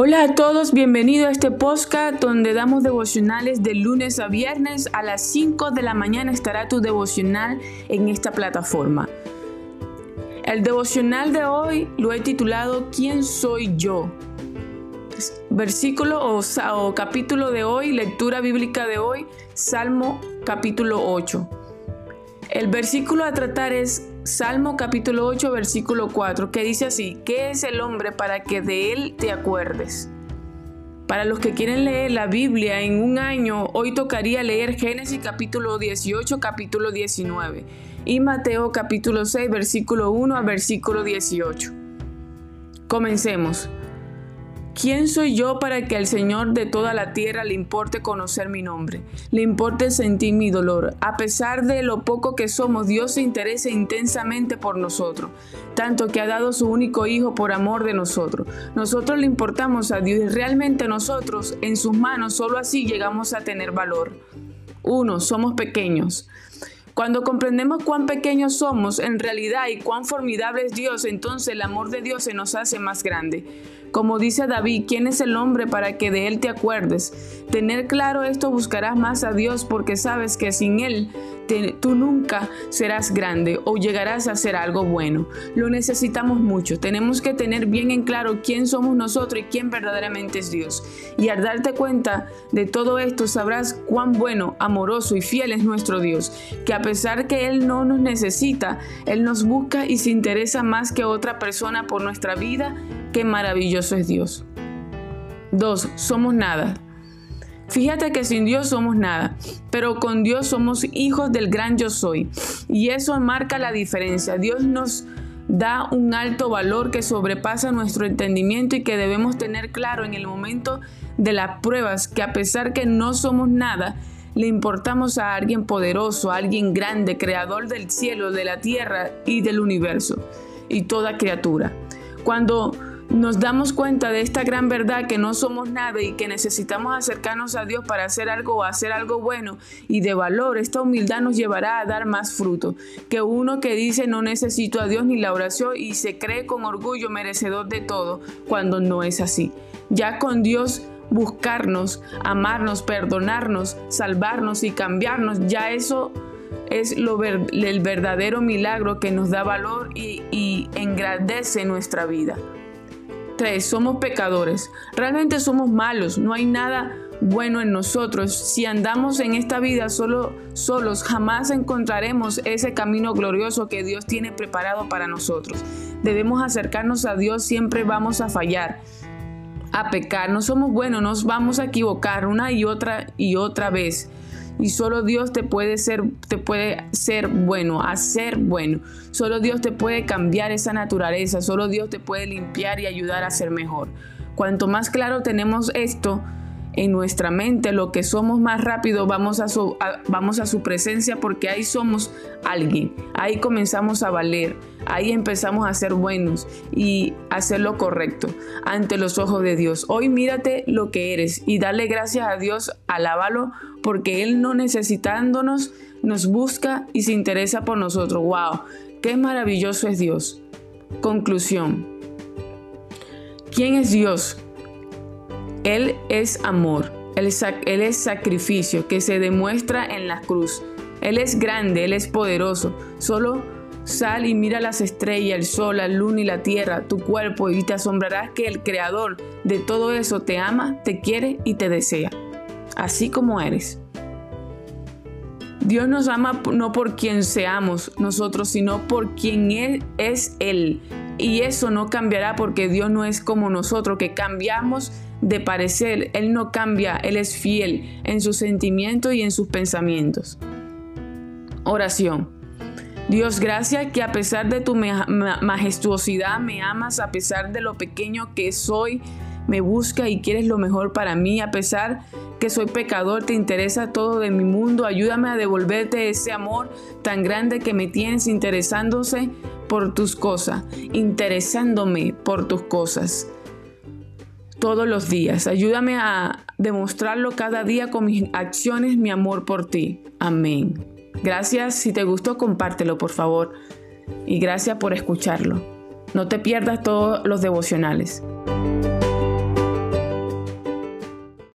Hola a todos, bienvenido a este podcast donde damos devocionales de lunes a viernes a las 5 de la mañana estará tu devocional en esta plataforma. El devocional de hoy lo he titulado ¿Quién soy yo? Versículo o, o capítulo de hoy, lectura bíblica de hoy, Salmo capítulo 8. El versículo a tratar es Salmo capítulo 8, versículo 4, que dice así, ¿qué es el hombre para que de él te acuerdes? Para los que quieren leer la Biblia en un año, hoy tocaría leer Génesis capítulo 18, capítulo 19 y Mateo capítulo 6, versículo 1 a versículo 18. Comencemos. ¿Quién soy yo para que al Señor de toda la tierra le importe conocer mi nombre? Le importe sentir mi dolor. A pesar de lo poco que somos, Dios se interesa intensamente por nosotros, tanto que ha dado su único Hijo por amor de nosotros. Nosotros le importamos a Dios y realmente nosotros en sus manos solo así llegamos a tener valor. Uno, somos pequeños. Cuando comprendemos cuán pequeños somos en realidad y cuán formidable es Dios, entonces el amor de Dios se nos hace más grande. Como dice David, ¿quién es el hombre para que de él te acuerdes? Tener claro esto buscarás más a Dios porque sabes que sin él tú nunca serás grande o llegarás a hacer algo bueno. Lo necesitamos mucho. Tenemos que tener bien en claro quién somos nosotros y quién verdaderamente es Dios. Y al darte cuenta de todo esto sabrás cuán bueno, amoroso y fiel es nuestro Dios, que a pesar que Él no nos necesita, Él nos busca y se interesa más que otra persona por nuestra vida Maravilloso es Dios. 2. Somos nada. Fíjate que sin Dios somos nada, pero con Dios somos hijos del gran yo soy. Y eso marca la diferencia. Dios nos da un alto valor que sobrepasa nuestro entendimiento y que debemos tener claro en el momento de las pruebas que a pesar que no somos nada, le importamos a alguien poderoso, a alguien grande, creador del cielo, de la tierra y del universo y toda criatura. Cuando nos damos cuenta de esta gran verdad que no somos nada y que necesitamos acercarnos a Dios para hacer algo o hacer algo bueno y de valor, esta humildad nos llevará a dar más fruto que uno que dice no necesito a Dios ni la oración y se cree con orgullo merecedor de todo cuando no es así. Ya con Dios buscarnos, amarnos, perdonarnos, salvarnos y cambiarnos, ya eso es lo el verdadero milagro que nos da valor y engrandece nuestra vida. 3. Somos pecadores. Realmente somos malos. No hay nada bueno en nosotros. Si andamos en esta vida solo, solos, jamás encontraremos ese camino glorioso que Dios tiene preparado para nosotros. Debemos acercarnos a Dios, siempre vamos a fallar, a pecar. No somos buenos, nos vamos a equivocar una y otra y otra vez y solo Dios te puede ser te puede ser bueno, hacer bueno. Solo Dios te puede cambiar esa naturaleza, solo Dios te puede limpiar y ayudar a ser mejor. Cuanto más claro tenemos esto, en nuestra mente, lo que somos más rápido, vamos a, su, vamos a su presencia porque ahí somos alguien, ahí comenzamos a valer, ahí empezamos a ser buenos y hacer lo correcto ante los ojos de Dios. Hoy mírate lo que eres y dale gracias a Dios, alábalo porque Él no necesitándonos nos busca y se interesa por nosotros. ¡Wow! ¡Qué maravilloso es Dios! Conclusión. ¿Quién es Dios? Él es amor, él es, sacrificio que se demuestra en la cruz. Él es grande, Él es poderoso. Solo sal y mira las estrellas, el sol, la luna y la tierra, tu cuerpo, y te asombrarás que el Creador de todo eso te ama, te quiere y te desea, así como eres. Dios nos ama no por quien seamos nosotros, sino por quien Él es Él. Y eso no cambiará porque Dios no es como nosotros, que cambiamos de parecer. Él no cambia, Él es fiel en sus sentimientos y en sus pensamientos. Oración. Dios, gracias que a pesar de tu majestuosidad me amas, a pesar de lo pequeño que soy, me busca y quieres lo mejor para mí, a pesar que soy pecador, te interesa todo de mi mundo, ayúdame a devolverte ese amor tan grande que me tienes interesándose por tus cosas, interesándome por tus cosas todos los días. Ayúdame a demostrarlo cada día con mis acciones, mi amor por ti. Amén. Gracias, si te gustó, compártelo por favor. Y gracias por escucharlo. No te pierdas todos los devocionales.